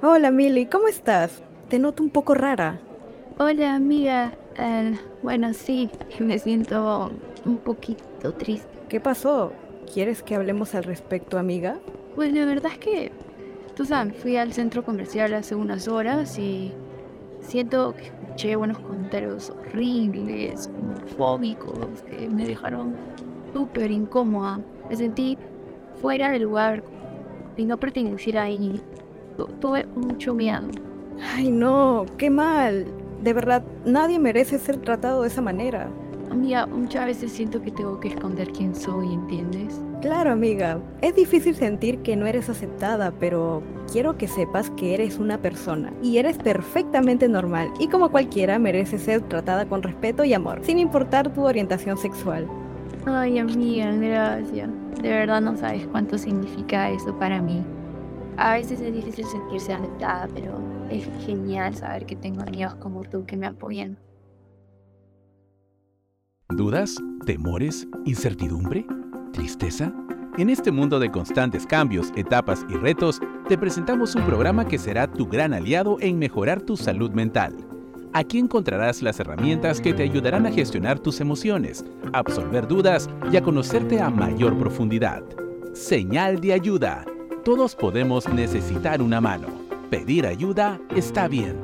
Hola Milly, ¿cómo estás? Te noto un poco rara. Hola amiga, Eh, bueno sí, me siento un poquito triste. ¿Qué pasó? ¿Quieres que hablemos al respecto, amiga? Pues la verdad es que, tú sabes, fui al centro comercial hace unas horas y siento que escuché buenos comentarios horribles, homofóbicos, que me dejaron súper incómoda. Me sentí fuera del lugar y no perteneciera ahí. Tu- Tuve mucho miedo. Ay, no, qué mal. De verdad, nadie merece ser tratado de esa manera. Amiga, muchas veces siento que tengo que esconder quién soy, ¿entiendes? Claro, amiga, es difícil sentir que no eres aceptada, pero quiero que sepas que eres una persona y eres perfectamente normal y como cualquiera mereces ser tratada con respeto y amor, sin importar tu orientación sexual. Ay, amiga, gracias. De verdad no sabes cuánto significa eso para mí. A veces es difícil sentirse aceptada, pero es genial saber que tengo amigos como tú que me apoyan. ¿Dudas? ¿Temores? ¿Incertidumbre? ¿Tristeza? En este mundo de constantes cambios, etapas y retos, te presentamos un programa que será tu gran aliado en mejorar tu salud mental. Aquí encontrarás las herramientas que te ayudarán a gestionar tus emociones, a absolver dudas y a conocerte a mayor profundidad. Señal de ayuda. Todos podemos necesitar una mano. Pedir ayuda está bien.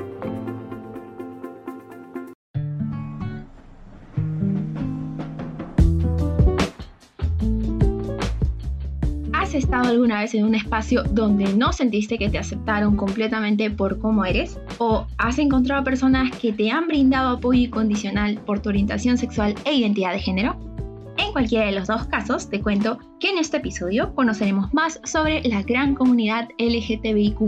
¿Has estado alguna vez en un espacio donde no sentiste que te aceptaron completamente por cómo eres? ¿O has encontrado personas que te han brindado apoyo incondicional por tu orientación sexual e identidad de género? En cualquiera de los dos casos, te cuento que en este episodio conoceremos más sobre la gran comunidad LGTBIQ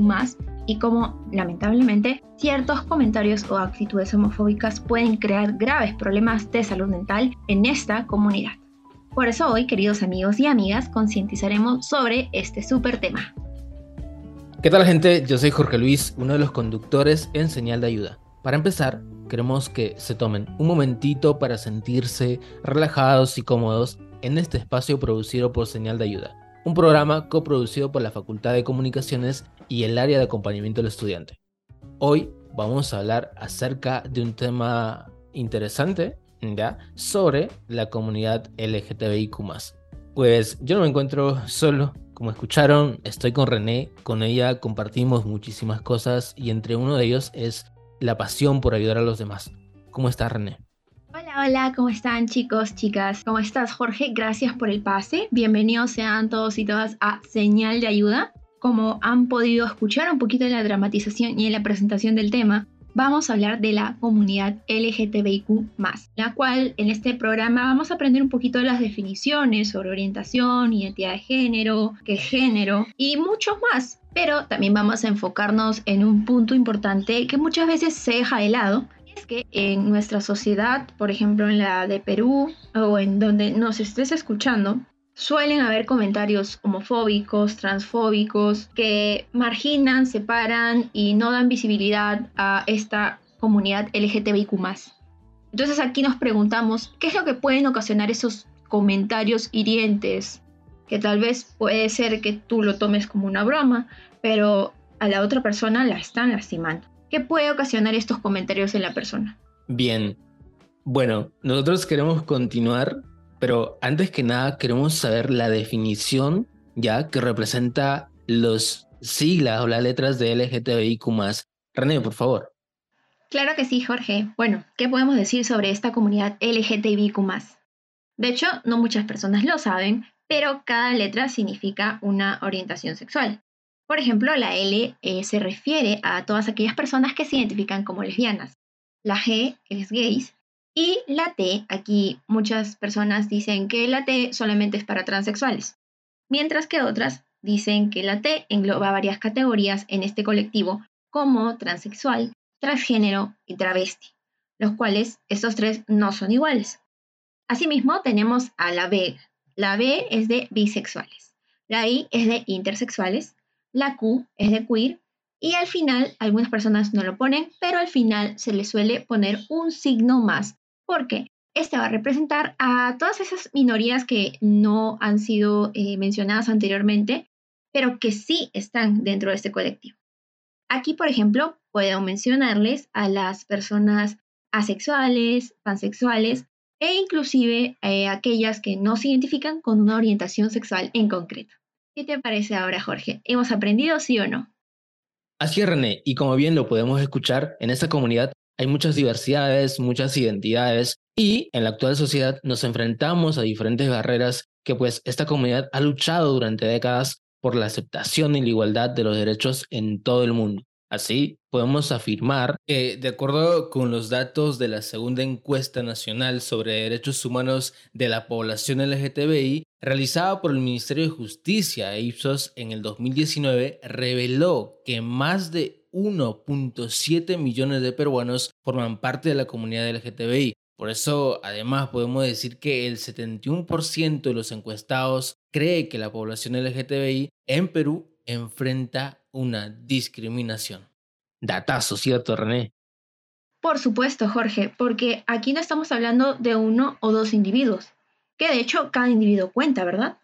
y cómo, lamentablemente, ciertos comentarios o actitudes homofóbicas pueden crear graves problemas de salud mental en esta comunidad. Por eso hoy, queridos amigos y amigas, concientizaremos sobre este súper tema. ¿Qué tal gente? Yo soy Jorge Luis, uno de los conductores en Señal de Ayuda. Para empezar, queremos que se tomen un momentito para sentirse relajados y cómodos en este espacio producido por Señal de Ayuda, un programa coproducido por la Facultad de Comunicaciones y el área de acompañamiento del estudiante. Hoy vamos a hablar acerca de un tema interesante, ¿ya? Sobre la comunidad LGTBIQ+. Pues yo no me encuentro solo, como escucharon, estoy con René, con ella compartimos muchísimas cosas y entre uno de ellos es la pasión por ayudar a los demás. ¿Cómo estás, René? Hola, hola, ¿cómo están chicos, chicas? ¿Cómo estás, Jorge? Gracias por el pase. Bienvenidos sean todos y todas a Señal de Ayuda. Como han podido escuchar un poquito en la dramatización y en la presentación del tema, vamos a hablar de la comunidad LGTBIQ, la cual en este programa vamos a aprender un poquito de las definiciones sobre orientación, identidad de género, qué género y mucho más. Pero también vamos a enfocarnos en un punto importante que muchas veces se deja de lado. Es que en nuestra sociedad, por ejemplo en la de Perú o en donde nos estés escuchando, suelen haber comentarios homofóbicos, transfóbicos, que marginan, separan y no dan visibilidad a esta comunidad LGTBIQ. Entonces aquí nos preguntamos, ¿qué es lo que pueden ocasionar esos comentarios hirientes? Que tal vez puede ser que tú lo tomes como una broma, pero a la otra persona la están lastimando. ¿Qué puede ocasionar estos comentarios en la persona? Bien. Bueno, nosotros queremos continuar, pero antes que nada queremos saber la definición ya que representa los siglas o las letras de LGTBIQ+. René, por favor. Claro que sí, Jorge. Bueno, ¿qué podemos decir sobre esta comunidad LGTBIQ? De hecho, no muchas personas lo saben, pero cada letra significa una orientación sexual. Por ejemplo, la L eh, se refiere a todas aquellas personas que se identifican como lesbianas. La G es gays. Y la T, aquí muchas personas dicen que la T solamente es para transexuales, mientras que otras dicen que la T engloba varias categorías en este colectivo, como transexual, transgénero y travesti, los cuales estos tres no son iguales. Asimismo, tenemos a la B. La B es de bisexuales, la I es de intersexuales, la Q es de queer y al final, algunas personas no lo ponen, pero al final se le suele poner un signo más, porque este va a representar a todas esas minorías que no han sido eh, mencionadas anteriormente, pero que sí están dentro de este colectivo. Aquí, por ejemplo, puedo mencionarles a las personas asexuales, pansexuales e inclusive eh, aquellas que no se identifican con una orientación sexual en concreto. ¿Qué te parece ahora, Jorge? ¿Hemos aprendido sí o no? Así es, René, y como bien lo podemos escuchar, en esta comunidad hay muchas diversidades, muchas identidades, y en la actual sociedad nos enfrentamos a diferentes barreras que pues esta comunidad ha luchado durante décadas por la aceptación y la igualdad de los derechos en todo el mundo. Así, podemos afirmar que, de acuerdo con los datos de la segunda encuesta nacional sobre derechos humanos de la población LGTBI, realizada por el Ministerio de Justicia Ipsos en el 2019, reveló que más de 1.7 millones de peruanos forman parte de la comunidad LGTBI. Por eso, además, podemos decir que el 71% de los encuestados cree que la población LGTBI en Perú enfrenta una discriminación. Datazo, ¿cierto, René? Por supuesto, Jorge, porque aquí no estamos hablando de uno o dos individuos, que de hecho cada individuo cuenta, ¿verdad?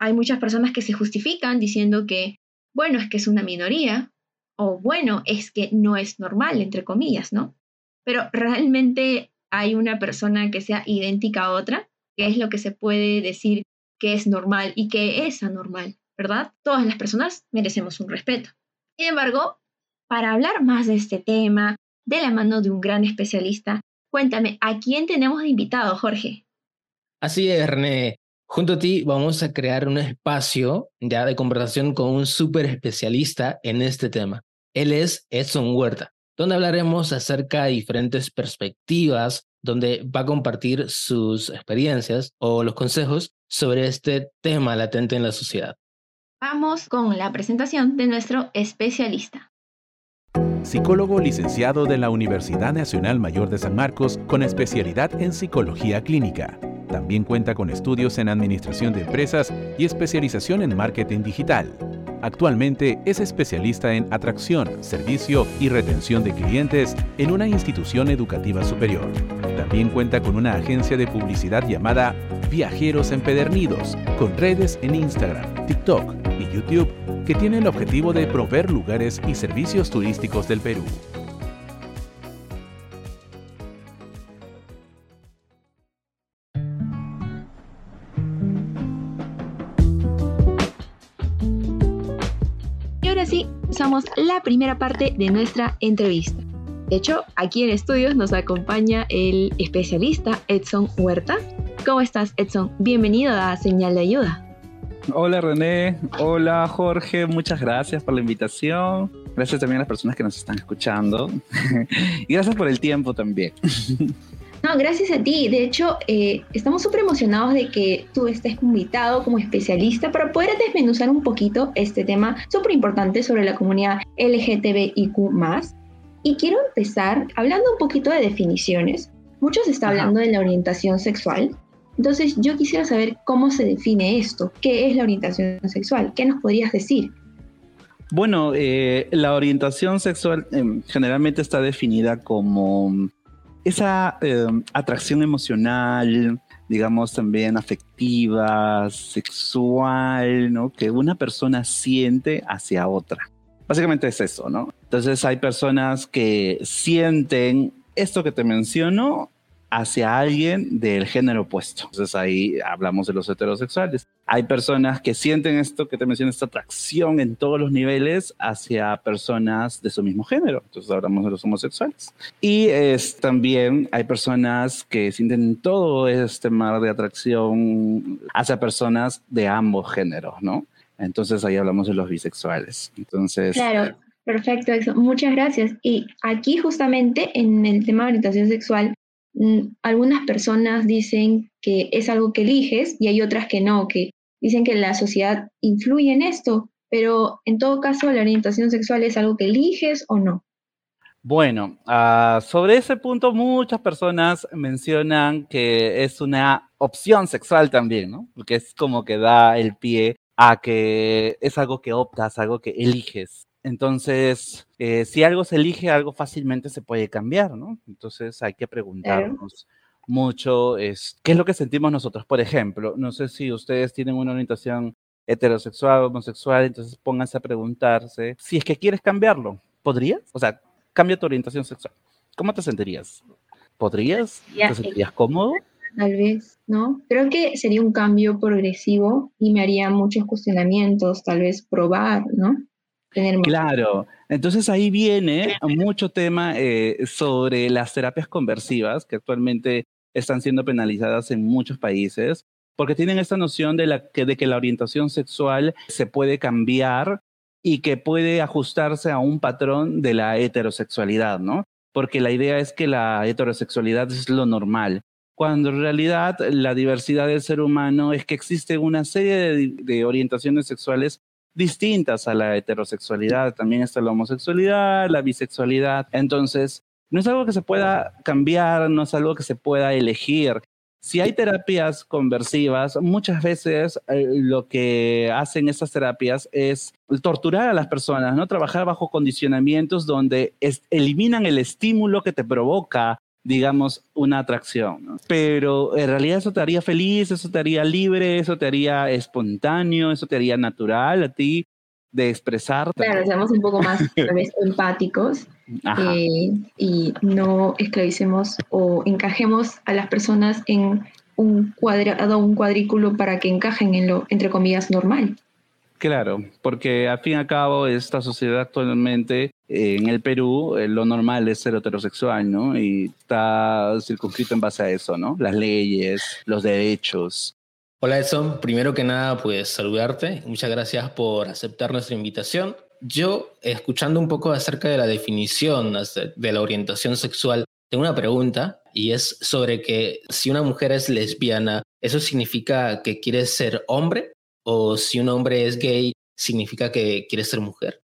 Hay muchas personas que se justifican diciendo que, bueno, es que es una minoría, o bueno, es que no es normal, entre comillas, ¿no? Pero realmente hay una persona que sea idéntica a otra, que es lo que se puede decir que es normal y que es anormal. ¿verdad? Todas las personas merecemos un respeto. Sin embargo, para hablar más de este tema, de la mano de un gran especialista, cuéntame, ¿a quién tenemos de invitado, Jorge? Así es, René. Junto a ti vamos a crear un espacio ya de conversación con un súper especialista en este tema. Él es Edson Huerta, donde hablaremos acerca de diferentes perspectivas, donde va a compartir sus experiencias o los consejos sobre este tema latente en la sociedad. Vamos con la presentación de nuestro especialista. Psicólogo licenciado de la Universidad Nacional Mayor de San Marcos con especialidad en psicología clínica. También cuenta con estudios en administración de empresas y especialización en marketing digital. Actualmente es especialista en atracción, servicio y retención de clientes en una institución educativa superior. También cuenta con una agencia de publicidad llamada Viajeros Empedernidos, con redes en Instagram, TikTok, y YouTube que tiene el objetivo de proveer lugares y servicios turísticos del Perú. La primera parte de nuestra entrevista. De hecho, aquí en estudios nos acompaña el especialista Edson Huerta. ¿Cómo estás, Edson? Bienvenido a Señal de Ayuda. Hola René, hola Jorge, muchas gracias por la invitación. Gracias también a las personas que nos están escuchando. y gracias por el tiempo también. No, gracias a ti. De hecho, eh, estamos súper emocionados de que tú estés invitado como especialista para poder desmenuzar un poquito este tema súper importante sobre la comunidad LGTBIQ. Y quiero empezar hablando un poquito de definiciones. Muchos están hablando de la orientación sexual, entonces yo quisiera saber cómo se define esto, qué es la orientación sexual, qué nos podrías decir. Bueno, eh, la orientación sexual em, generalmente está definida como esa em, atracción emocional, digamos también afectiva, sexual, ¿no? Que una persona siente hacia otra. Básicamente es eso, ¿no? Entonces hay personas que sienten esto que te menciono hacia alguien del género opuesto. Entonces ahí hablamos de los heterosexuales. Hay personas que sienten esto que te mencioné, esta atracción en todos los niveles hacia personas de su mismo género. Entonces hablamos de los homosexuales. Y también hay personas que sienten todo este mar de atracción hacia personas de ambos géneros, ¿no? Entonces ahí hablamos de los bisexuales. Entonces... Claro. Perfecto, muchas gracias. Y aquí justamente en el tema de orientación sexual algunas personas dicen que es algo que eliges y hay otras que no, que dicen que la sociedad influye en esto, pero en todo caso la orientación sexual es algo que eliges o no. Bueno, ah, sobre ese punto muchas personas mencionan que es una opción sexual también, ¿no? Porque es como que da el pie a que es algo que optas, algo que eliges. Entonces, eh, si algo se elige, algo fácilmente se puede cambiar, ¿no? Entonces hay que preguntarnos mucho es, qué es lo que sentimos nosotros. Por ejemplo, no sé si ustedes tienen una orientación heterosexual homosexual, entonces pónganse a preguntarse si es que quieres cambiarlo. ¿Podrías? O sea, cambia tu orientación sexual. ¿Cómo te sentirías? ¿Podrías? ¿Te sentirías cómodo? Tal vez, ¿no? Creo que sería un cambio progresivo y me haría muchos cuestionamientos, tal vez probar, ¿no? Claro, entonces ahí viene mucho tema eh, sobre las terapias conversivas que actualmente están siendo penalizadas en muchos países porque tienen esta noción de, la, que, de que la orientación sexual se puede cambiar y que puede ajustarse a un patrón de la heterosexualidad, ¿no? Porque la idea es que la heterosexualidad es lo normal, cuando en realidad la diversidad del ser humano es que existe una serie de, de orientaciones sexuales distintas a la heterosexualidad. También está la homosexualidad, la bisexualidad. Entonces, no es algo que se pueda cambiar, no es algo que se pueda elegir. Si hay terapias conversivas, muchas veces eh, lo que hacen estas terapias es torturar a las personas, ¿no? Trabajar bajo condicionamientos donde eliminan el estímulo que te provoca digamos, una atracción. Pero en realidad eso te haría feliz, eso te haría libre, eso te haría espontáneo, eso te haría natural a ti de expresar. Claro, seamos un poco más empáticos eh, y no esclavicemos o encajemos a las personas en un cuadrado, un cuadrículo para que encajen en lo, entre comillas, normal. Claro, porque al fin y al cabo esta sociedad actualmente en el Perú eh, lo normal es ser heterosexual, ¿no? Y está circunscrito en base a eso, ¿no? Las leyes, los derechos. Hola Edson, primero que nada pues saludarte, muchas gracias por aceptar nuestra invitación. Yo, escuchando un poco acerca de la definición de la orientación sexual, tengo una pregunta y es sobre que si una mujer es lesbiana, ¿eso significa que quiere ser hombre? ¿O si un hombre es gay, significa que quiere ser mujer?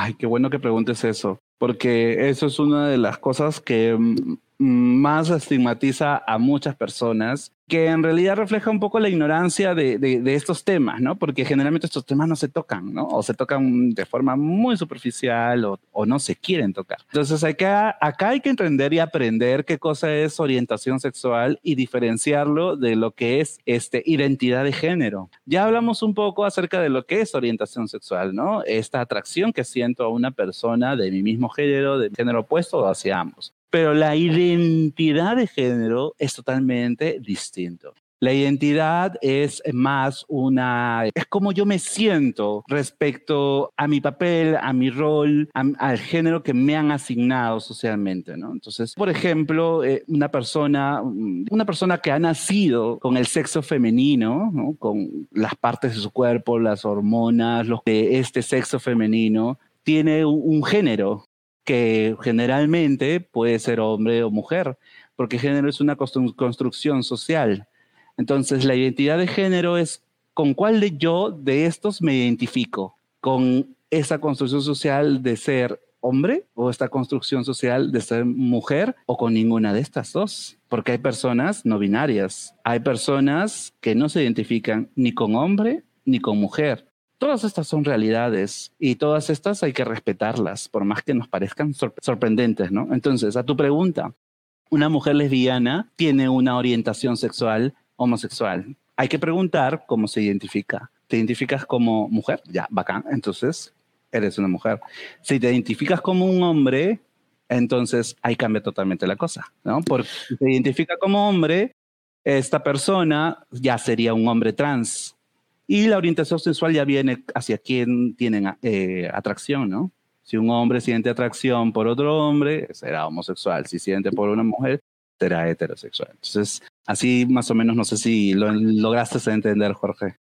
Ay, qué bueno que preguntes eso, porque eso es una de las cosas que mm, más estigmatiza a muchas personas que en realidad refleja un poco la ignorancia de, de, estos temas, ¿no? Porque generalmente estos temas no se tocan, ¿no? O se tocan de forma muy superficial o, o no se quieren tocar. Entonces acá, acá hay que entender y aprender qué cosa es orientación sexual y diferenciarlo de lo que es este, identidad de género. Ya hablamos un poco acerca de lo que es orientación sexual, ¿no? Esta atracción que siento a una persona de mi mismo género, de género opuesto hacia ambos pero la identidad de género es totalmente distinto. La identidad es más una, es como yo me siento respecto a mi papel, a mi rol, al género que me han asignado socialmente, ¿no? Entonces, por ejemplo, eh, una persona, una persona que ha nacido con el sexo femenino, ¿no? Con las partes de su cuerpo, las hormonas, los de este sexo femenino, tiene un género, que generalmente puede ser hombre o mujer, porque género es una construcción social. Entonces, la identidad de género es con cuál de yo de estos me identifico, con esa construcción social de ser hombre o esta construcción social de ser mujer o con ninguna de estas dos, porque hay personas no binarias, hay personas que no se identifican ni con hombre ni con mujer, Todas estas son realidades y todas estas hay que respetarlas, por más que nos parezcan sorprendentes, ¿no? Entonces, a tu pregunta, una mujer lesbiana tiene una orientación sexual homosexual. Hay que preguntar cómo se identifica. ¿Te identificas como mujer? Ya, bacán. Entonces, eres una mujer. Si te identificas como un hombre, entonces ahí cambia totalmente la cosa, ¿no? Porque si te identifica como hombre, esta persona ya sería un hombre trans y la orientación sexual ya viene hacia quien tienen eh, atracción, ¿no? Si un hombre siente atracción por otro hombre, será homosexual. Si siente por una mujer, será heterosexual. Entonces, así más o menos, no sé si lo lograste entender, Jorge.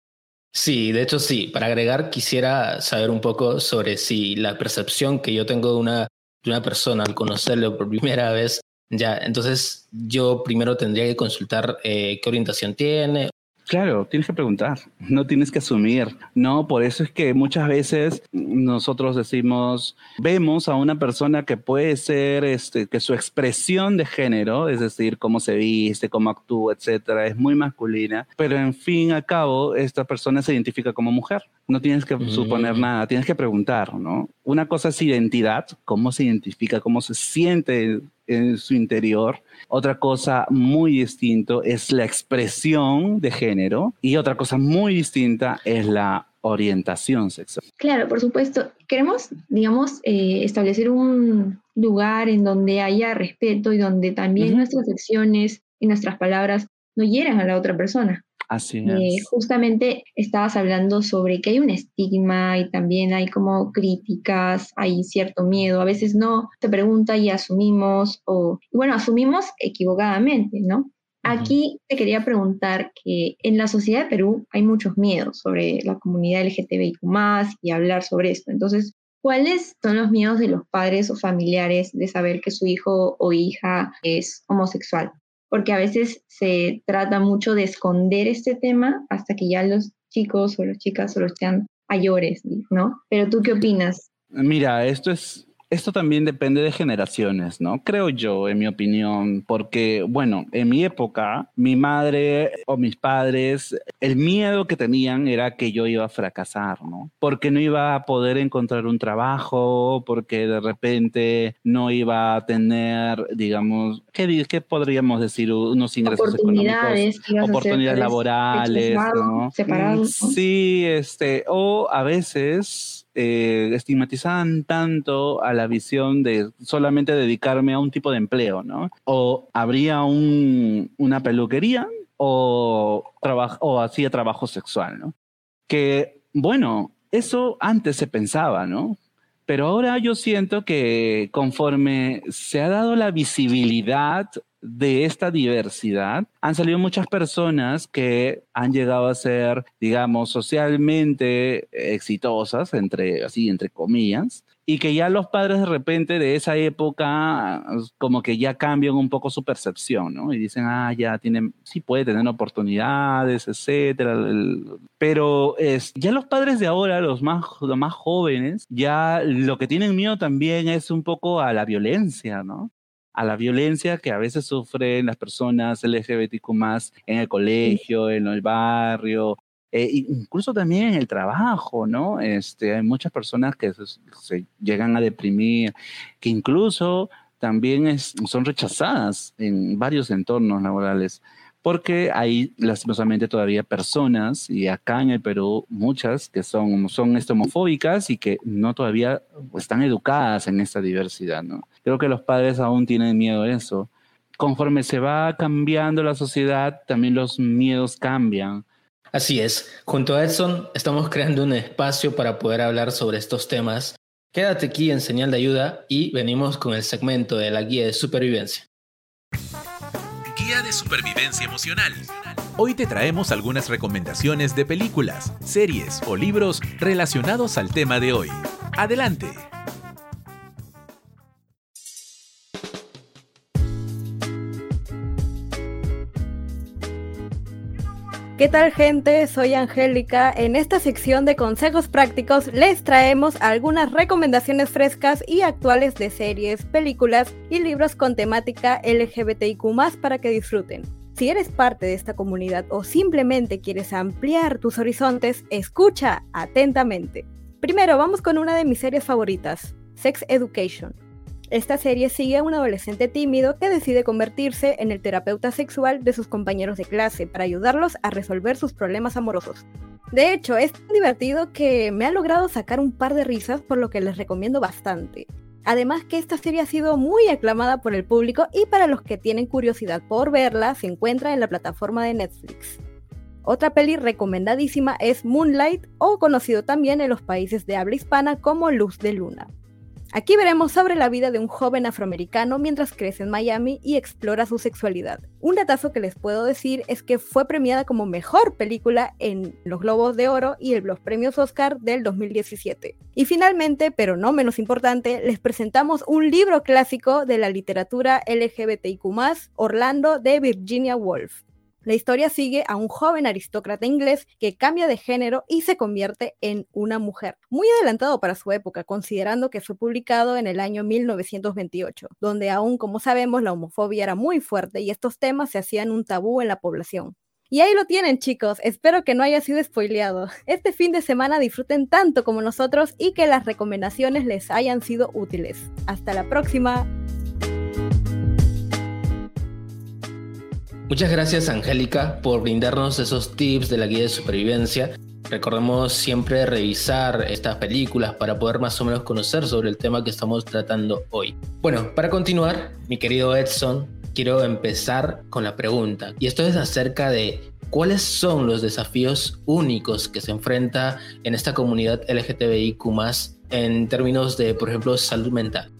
Sí, de hecho sí. Para agregar, quisiera saber un poco sobre si la percepción que yo tengo de una, de una persona al conocerlo por primera vez, ya, entonces yo primero tendría que consultar eh, qué orientación tiene Claro, tienes que preguntar, no tienes que asumir. No, por eso es que muchas veces nosotros decimos, vemos a una persona que puede ser, este, que su expresión de género, es decir, cómo se viste, cómo actúa, etcétera, es muy masculina, pero en fin al cabo, esta persona se identifica como mujer. No tienes que suponer mm. nada, tienes que preguntar, ¿no? Una cosa es identidad, cómo se identifica, cómo se siente en su interior. Otra cosa muy distinto es la expresión de género y otra cosa muy distinta es la orientación sexual. Claro, por supuesto. Queremos, digamos, eh, establecer un lugar en donde haya respeto y donde también nuestras acciones y nuestras palabras no hieran a la otra persona. Así eh, es. justamente estabas hablando sobre que hay un estigma y también hay como críticas, hay cierto miedo. A veces no te pregunta y asumimos, o bueno, asumimos equivocadamente, ¿no? Aquí te quería preguntar que en la sociedad de Perú hay muchos miedos sobre la comunidad LGTBIQ y hablar sobre esto. Entonces, ¿cuáles son los miedos de los padres o familiares de saber que su hijo o hija es homosexual? Porque a veces se trata mucho de esconder este tema hasta que ya los chicos o las chicas solo sean mayores, ¿no? Pero tú qué opinas? Mira, esto es esto también depende de generaciones, ¿no? Creo yo, en mi opinión, porque, bueno, en mi época, mi madre o mis padres, el miedo que tenían era que yo iba a fracasar, ¿no? Porque no iba a poder encontrar un trabajo, porque de repente no iba a tener, digamos, ¿qué, qué podríamos decir? Unos ingresos oportunidades, económicos, oportunidades laborales, ¿no? Separados, Sí, este, o a veces eh, estigmatizaban tanto a la visión de solamente dedicarme a un tipo de empleo, ¿no? O habría un, una peluquería o, o hacía trabajo sexual, ¿no? Que, bueno, eso antes se pensaba, ¿no? Pero ahora yo siento que conforme se ha dado la visibilidad de esta diversidad, han salido muchas personas que han llegado a ser, digamos, socialmente exitosas, entre, así, entre comillas, y que ya los padres de repente de esa época como que ya cambian un poco su percepción, ¿no? Y dicen, ah, ya tienen, sí puede tener oportunidades, etcétera. Pero es, ya los padres de ahora, los más, los más jóvenes, ya lo que tienen miedo también es un poco a la violencia, ¿no? A la violencia que a veces sufren las personas LGBTQ más en el colegio, en el barrio, eh, incluso también en el trabajo, ¿no? Este, hay muchas personas que se, llegan a deprimir, que incluso también es, son rechazadas en varios entornos laborales porque hay lastimosamente todavía personas, y acá en el Perú muchas, que son, son homofóbicas y que no todavía están educadas en esta diversidad. Creo que los padres aún tienen miedo a eso. Conforme se va cambiando la sociedad, también los miedos cambian. Así es, junto a Edson estamos creando un espacio para poder hablar sobre estos temas. Quédate aquí en señal de ayuda y venimos con el segmento de la guía de supervivencia. De Supervivencia Emocional. Hoy te traemos algunas recomendaciones de películas, series o libros relacionados al tema de hoy. Adelante. ¿Qué tal gente? Soy Angélica. En esta sección de consejos prácticos les traemos algunas recomendaciones frescas y actuales de series, películas y libros con temática LGBTIQ para que disfruten. Si eres parte de esta comunidad o simplemente quieres ampliar tus horizontes, escucha atentamente. Primero, vamos con una de mis series favoritas, Sex Education. Esta serie sigue a un adolescente tímido que decide convertirse en el terapeuta sexual de sus compañeros de clase para ayudarlos a resolver sus problemas amorosos. De hecho, es tan divertido que me ha logrado sacar un par de risas por lo que les recomiendo bastante. Además que esta serie ha sido muy aclamada por el público y para los que tienen curiosidad por verla se encuentra en la plataforma de Netflix. Otra peli recomendadísima es Moonlight o conocido también en los países de habla hispana como Luz de Luna. Aquí veremos sobre la vida de un joven afroamericano mientras crece en Miami y explora su sexualidad. Un datazo que les puedo decir es que fue premiada como mejor película en los Globos de Oro y los premios Oscar del 2017. Y finalmente, pero no menos importante, les presentamos un libro clásico de la literatura LGBTIQ, Orlando de Virginia Woolf. La historia sigue a un joven aristócrata inglés que cambia de género y se convierte en una mujer. Muy adelantado para su época, considerando que fue publicado en el año 1928, donde aún, como sabemos, la homofobia era muy fuerte y estos temas se hacían un tabú en la población. Y ahí lo tienen chicos, espero que no haya sido spoileado. Este fin de semana disfruten tanto como nosotros y que las recomendaciones les hayan sido útiles. Hasta la próxima. Muchas gracias Angélica por brindarnos esos tips de la guía de supervivencia. recordemos siempre revisar estas películas para poder más o menos conocer sobre el tema que estamos tratando hoy. Bueno, para continuar, mi querido Edson, quiero empezar con la pregunta. Y esto es acerca de cuáles son los desafíos únicos que se enfrenta en esta comunidad LGTBIQ en términos de, por ejemplo, salud mental.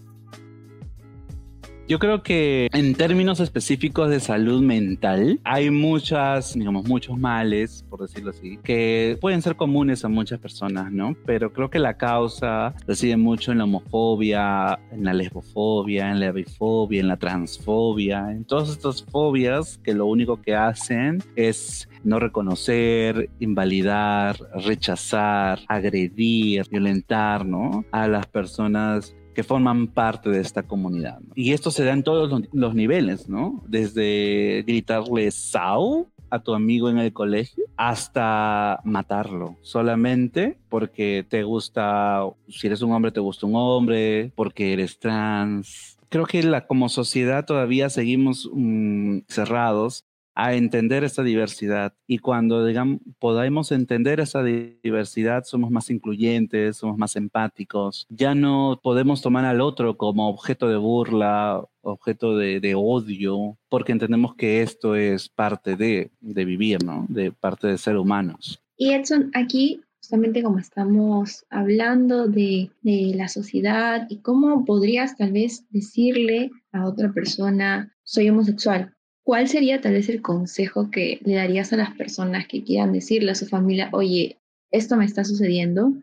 Yo creo que en términos específicos de salud mental, hay muchas, digamos, muchos males, por decirlo así, que pueden ser comunes a muchas personas, ¿no? Pero creo que la causa reside mucho en la homofobia, en la lesbofobia, en la bifobia, en la transfobia, en todas estas fobias que lo único que hacen es no reconocer, invalidar, rechazar, agredir, violentar, ¿no? A las personas que forman parte de esta comunidad. Y esto se da en todos los, niveles, ¿no? Desde gritarle Sao a tu amigo en el colegio hasta matarlo solamente porque te gusta, si eres un hombre te gusta un hombre, porque eres trans. Creo que la, como sociedad todavía seguimos mm, cerrados a entender esta diversidad. Y cuando digamos, podamos entender esa diversidad, somos más incluyentes, somos más empáticos. Ya no podemos tomar al otro como objeto de burla, objeto de, odio, porque entendemos que esto es parte de, vivir, ¿no? De parte de ser humanos. Y Edson, aquí justamente como estamos hablando de, de, la sociedad y cómo podrías tal vez decirle a otra persona, soy homosexual, ¿cuál sería tal vez el consejo que le darías a las personas que quieran decirle a su familia, oye, esto me está sucediendo,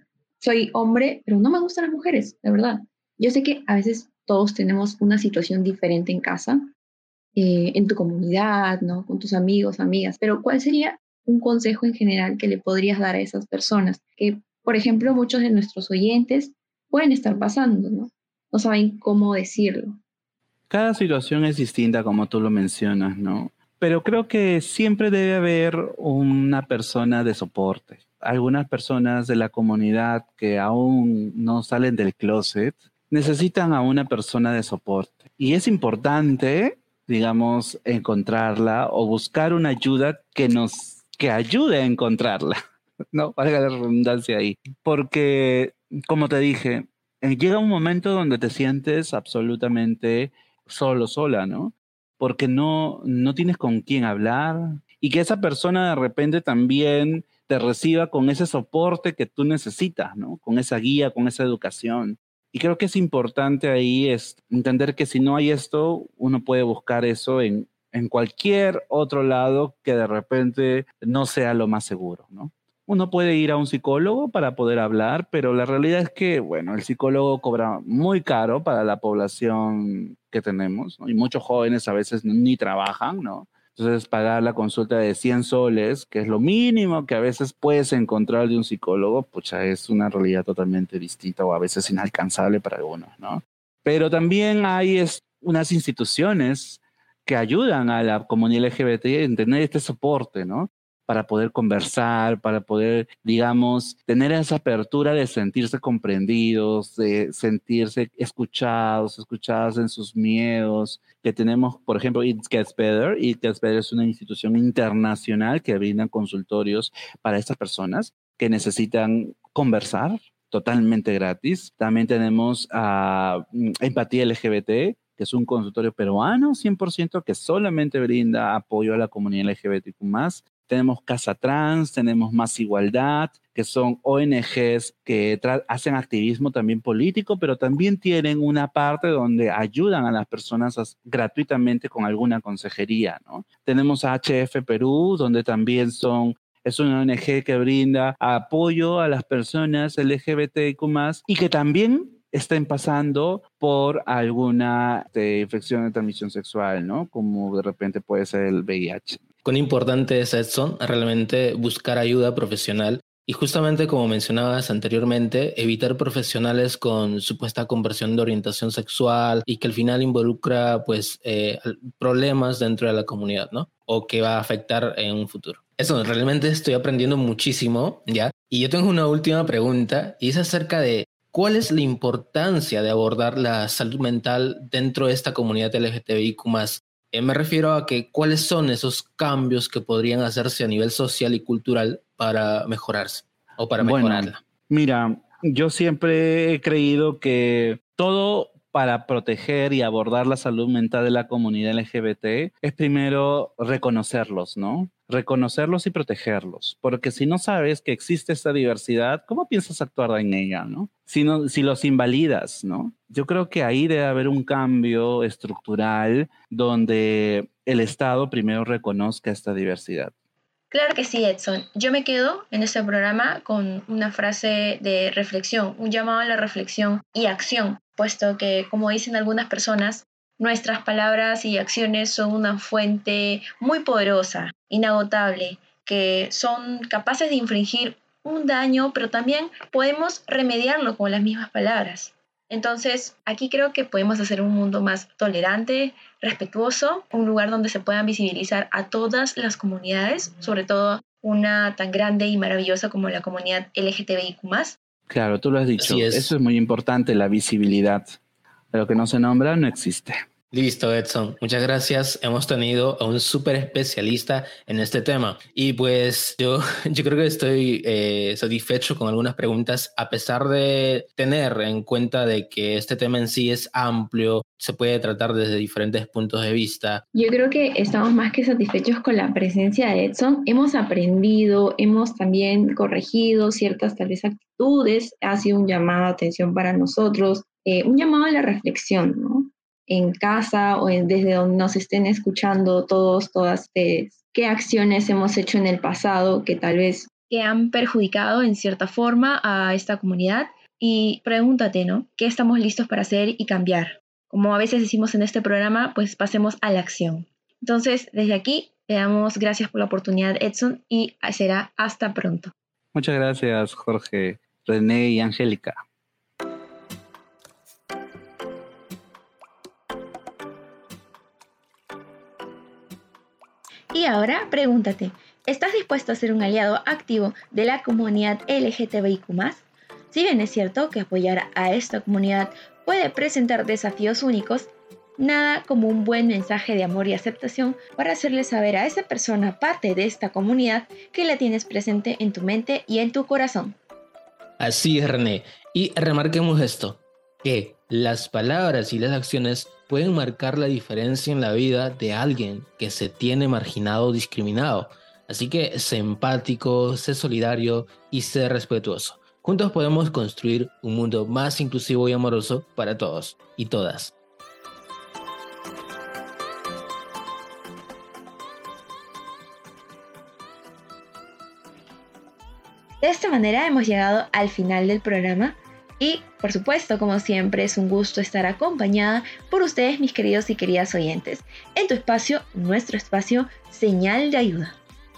soy hombre, pero no me gustan las mujeres, de verdad? Yo sé que a veces todos tenemos una situación diferente en casa, eh, en tu comunidad, ¿no? Con tus amigos, amigas, pero ¿cuál sería un consejo en general que le podrías dar a esas personas? Que, por ejemplo, muchos de nuestros oyentes pueden estar pasando, ¿no? No saben cómo decirlo. Cada situación es distinta, como tú lo mencionas, ¿no? Pero creo que siempre debe haber una persona de soporte. Algunas personas de la comunidad que aún no salen del closet necesitan a una persona de soporte. Y es importante, digamos, encontrarla o buscar una ayuda que nos que ayude a encontrarla. No, valga la redundancia ahí. Porque, como te dije, eh, llega un momento donde te sientes absolutamente solo, sola, ¿no? Porque no, no tienes con quién hablar y que esa persona de repente también te reciba con ese soporte que tú necesitas, ¿no? Con esa guía, con esa educación. Y creo que es importante ahí es entender que si no hay esto, uno puede buscar eso en, en cualquier otro lado que de repente no sea lo más seguro, ¿no? Uno puede ir a un psicólogo para poder hablar, pero la realidad es que, bueno, el psicólogo cobra muy caro para la población que tenemos, y muchos jóvenes a veces ni trabajan, ¿no? Entonces, pagar la consulta de 100 soles, que es lo mínimo que a veces puedes encontrar de un psicólogo, pucha, es una realidad totalmente distinta o a veces inalcanzable para algunos, ¿no? Pero también hay unas instituciones que ayudan a la comunidad LGBT a tener este soporte, ¿no? Para poder conversar, para poder, digamos, tener esa apertura de sentirse comprendidos, de sentirse escuchados, escuchados en sus miedos, que tenemos, por ejemplo, It Gets Better. It Gets Better es una institución internacional que brinda consultorios para estas personas que necesitan conversar totalmente gratis. También tenemos a mm, Empatía LGBT, que es un consultorio peruano 100% que solamente brinda apoyo a la comunidad LGBTQ tenemos Casa Trans, tenemos Más Igualdad, que son ONGs que hacen activismo también político, pero también tienen una parte donde ayudan a las personas gratuitamente con alguna consejería, ¿no? Tenemos a HF Perú, donde también son es una ONG que brinda apoyo a las personas LGBTIQ y que también estén pasando por alguna este, infección de transmisión sexual, ¿no? Como de repente puede ser el VIH. Cuán importante es, Edson, realmente buscar ayuda profesional y justamente como mencionabas anteriormente, evitar profesionales con supuesta conversión de orientación sexual y que al final involucra pues eh, problemas dentro de la comunidad, ¿no? O que va a afectar en un futuro. Eso, realmente estoy aprendiendo muchísimo, ¿ya? Y yo tengo una última pregunta y es acerca de cuál es la importancia de abordar la salud mental dentro de esta comunidad LGTBIQ me refiero a que cuáles son esos cambios que podrían hacerse a nivel social y cultural para mejorarse. o para mejorarla? mira, yo siempre he creído que todo para proteger y abordar la salud mental de la comunidad LGBT es primero reconocerlos, ¿no? Reconocerlos y protegerlos, porque si no sabes que existe esta diversidad, ¿cómo piensas actuar en ella, no? Si, no, si los invalidas, ¿no? Yo creo que ahí debe haber un cambio estructural donde el Estado primero reconozca esta diversidad. Claro que sí, Edson. Yo me quedo en este programa con una frase de reflexión, un llamado a la reflexión y acción, puesto que, como dicen algunas personas, nuestras palabras y acciones son una fuente muy poderosa, inagotable, que son capaces de infringir un daño, pero también podemos remediarlo con las mismas palabras. Entonces, aquí creo que podemos hacer un mundo más tolerante, respetuoso, un lugar donde se puedan visibilizar a todas las comunidades, sobre todo una tan grande y maravillosa como la comunidad LGTBIQ. Claro, tú lo has dicho. Eso es muy importante, la visibilidad. Lo que no se nombra no existe. Listo, Edson. Muchas gracias. Hemos tenido a un súper especialista en este tema. Y pues yo, yo creo que estoy eh, satisfecho con algunas preguntas, a pesar de tener en cuenta de que este tema en sí es amplio, se puede tratar desde diferentes puntos de vista. Yo creo que estamos más que satisfechos con la presencia de Edson. Hemos aprendido, hemos también corregido ciertas tal vez actitudes. Ha sido un llamado a atención para nosotros, eh, un llamado a la reflexión, ¿no? en casa o desde donde nos estén escuchando todos, todas ustedes, qué acciones hemos hecho en el pasado que tal vez que han perjudicado en cierta forma a esta comunidad y pregúntate, ¿no? ¿Qué estamos listos para hacer y cambiar? Como a veces decimos en este programa, pues pasemos a la acción. Entonces, desde aquí, le damos gracias por la oportunidad, Edson, y será hasta pronto. Muchas gracias, Jorge, René y Angélica. Y ahora pregúntate, ¿estás dispuesto a ser un aliado activo de la comunidad LGTBIQ? Si bien es cierto que apoyar a esta comunidad puede presentar desafíos únicos, nada como un buen mensaje de amor y aceptación para hacerle saber a esa persona parte de esta comunidad que la tienes presente en tu mente y en tu corazón. Así es, René. Y remarquemos esto, que las palabras y las acciones pueden marcar la diferencia en la vida de alguien que se tiene marginado o discriminado. Así que sé empático, sé solidario y sé respetuoso. Juntos podemos construir un mundo más inclusivo y amoroso para todos y todas. De esta manera hemos llegado al final del programa y, por supuesto, como siempre, es un gusto estar acompañada por ustedes, mis queridos y queridas oyentes, en tu espacio, nuestro espacio, señal de ayuda.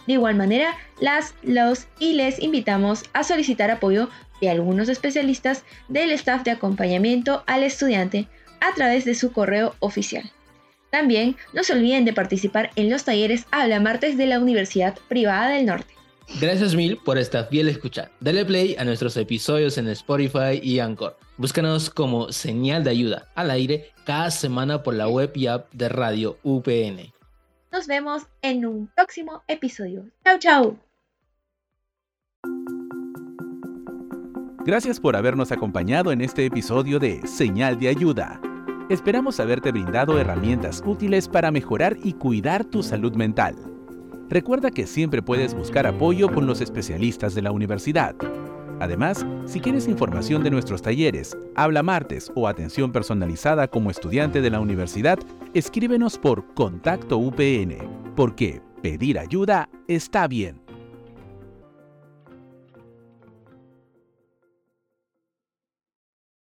De igual manera, las, los y les invitamos a solicitar apoyo de algunos especialistas del staff de acompañamiento al estudiante a través de su correo oficial. También no se olviden de participar en los talleres Habla Martes de la Universidad Privada del Norte. Gracias mil por esta fiel escucha. Dale play a nuestros episodios en Spotify y Anchor. Búscanos como señal de ayuda al aire cada semana por la web y app de Radio UPN. Nos vemos en un próximo episodio. Chau, chau. Gracias por habernos acompañado en este episodio de Señal de Ayuda. Esperamos haberte brindado herramientas útiles para mejorar y cuidar tu salud mental. Recuerda que siempre puedes buscar apoyo con los especialistas de la universidad. Además, si quieres información de nuestros talleres, habla martes o atención personalizada como estudiante de la universidad, escríbenos por Contacto UPN, porque pedir ayuda está bien.